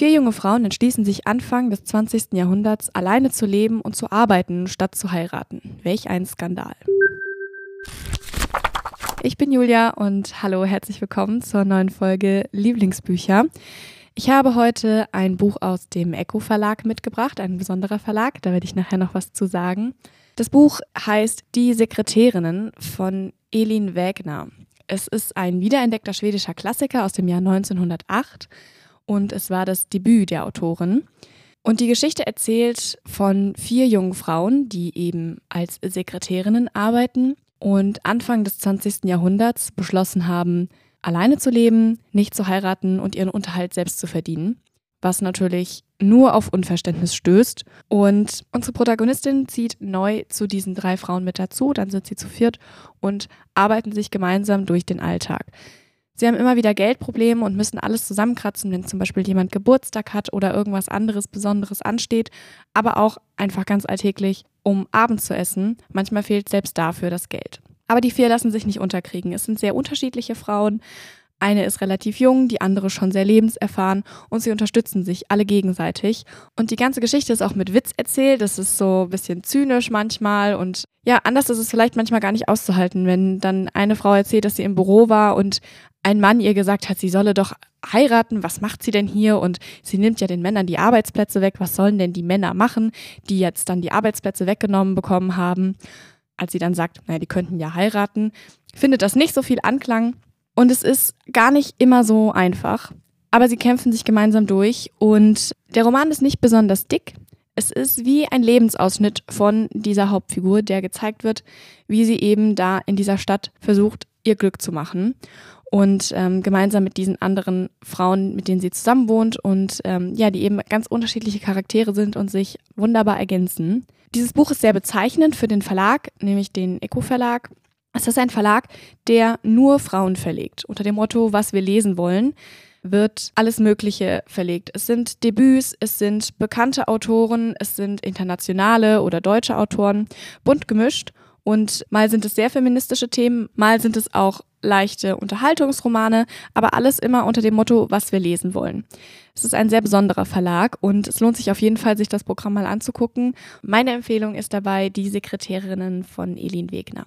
Vier junge Frauen entschließen sich Anfang des 20. Jahrhunderts alleine zu leben und zu arbeiten, statt zu heiraten. Welch ein Skandal. Ich bin Julia und hallo, herzlich willkommen zur neuen Folge Lieblingsbücher. Ich habe heute ein Buch aus dem Echo Verlag mitgebracht, ein besonderer Verlag, da werde ich nachher noch was zu sagen. Das Buch heißt Die Sekretärinnen von Elin Wägner. Es ist ein wiederentdeckter schwedischer Klassiker aus dem Jahr 1908 und es war das Debüt der Autorin. Und die Geschichte erzählt von vier jungen Frauen, die eben als Sekretärinnen arbeiten und Anfang des 20. Jahrhunderts beschlossen haben, alleine zu leben, nicht zu heiraten und ihren Unterhalt selbst zu verdienen, was natürlich nur auf Unverständnis stößt. Und unsere Protagonistin zieht neu zu diesen drei Frauen mit dazu, dann sind sie zu viert und arbeiten sich gemeinsam durch den Alltag. Sie haben immer wieder Geldprobleme und müssen alles zusammenkratzen, wenn zum Beispiel jemand Geburtstag hat oder irgendwas anderes Besonderes ansteht, aber auch einfach ganz alltäglich, um Abend zu essen. Manchmal fehlt selbst dafür das Geld. Aber die vier lassen sich nicht unterkriegen. Es sind sehr unterschiedliche Frauen. Eine ist relativ jung, die andere schon sehr lebenserfahren und sie unterstützen sich alle gegenseitig. Und die ganze Geschichte ist auch mit Witz erzählt. Es ist so ein bisschen zynisch manchmal und ja, anders ist es vielleicht manchmal gar nicht auszuhalten, wenn dann eine Frau erzählt, dass sie im Büro war und ein Mann ihr gesagt hat, sie solle doch heiraten, was macht sie denn hier? Und sie nimmt ja den Männern die Arbeitsplätze weg. Was sollen denn die Männer machen, die jetzt dann die Arbeitsplätze weggenommen bekommen haben? Als sie dann sagt, naja, die könnten ja heiraten, findet das nicht so viel Anklang. Und es ist gar nicht immer so einfach. Aber sie kämpfen sich gemeinsam durch. Und der Roman ist nicht besonders dick. Es ist wie ein Lebensausschnitt von dieser Hauptfigur, der gezeigt wird, wie sie eben da in dieser Stadt versucht, ihr Glück zu machen und ähm, gemeinsam mit diesen anderen Frauen, mit denen sie zusammen wohnt und ähm, ja, die eben ganz unterschiedliche Charaktere sind und sich wunderbar ergänzen. Dieses Buch ist sehr bezeichnend für den Verlag, nämlich den Eco Verlag. Es ist ein Verlag, der nur Frauen verlegt. Unter dem Motto, was wir lesen wollen, wird alles Mögliche verlegt. Es sind Debüts, es sind bekannte Autoren, es sind internationale oder deutsche Autoren, bunt gemischt. Und mal sind es sehr feministische Themen, mal sind es auch leichte Unterhaltungsromane, aber alles immer unter dem Motto, was wir lesen wollen. Es ist ein sehr besonderer Verlag und es lohnt sich auf jeden Fall, sich das Programm mal anzugucken. Meine Empfehlung ist dabei die Sekretärinnen von Elin Wegner.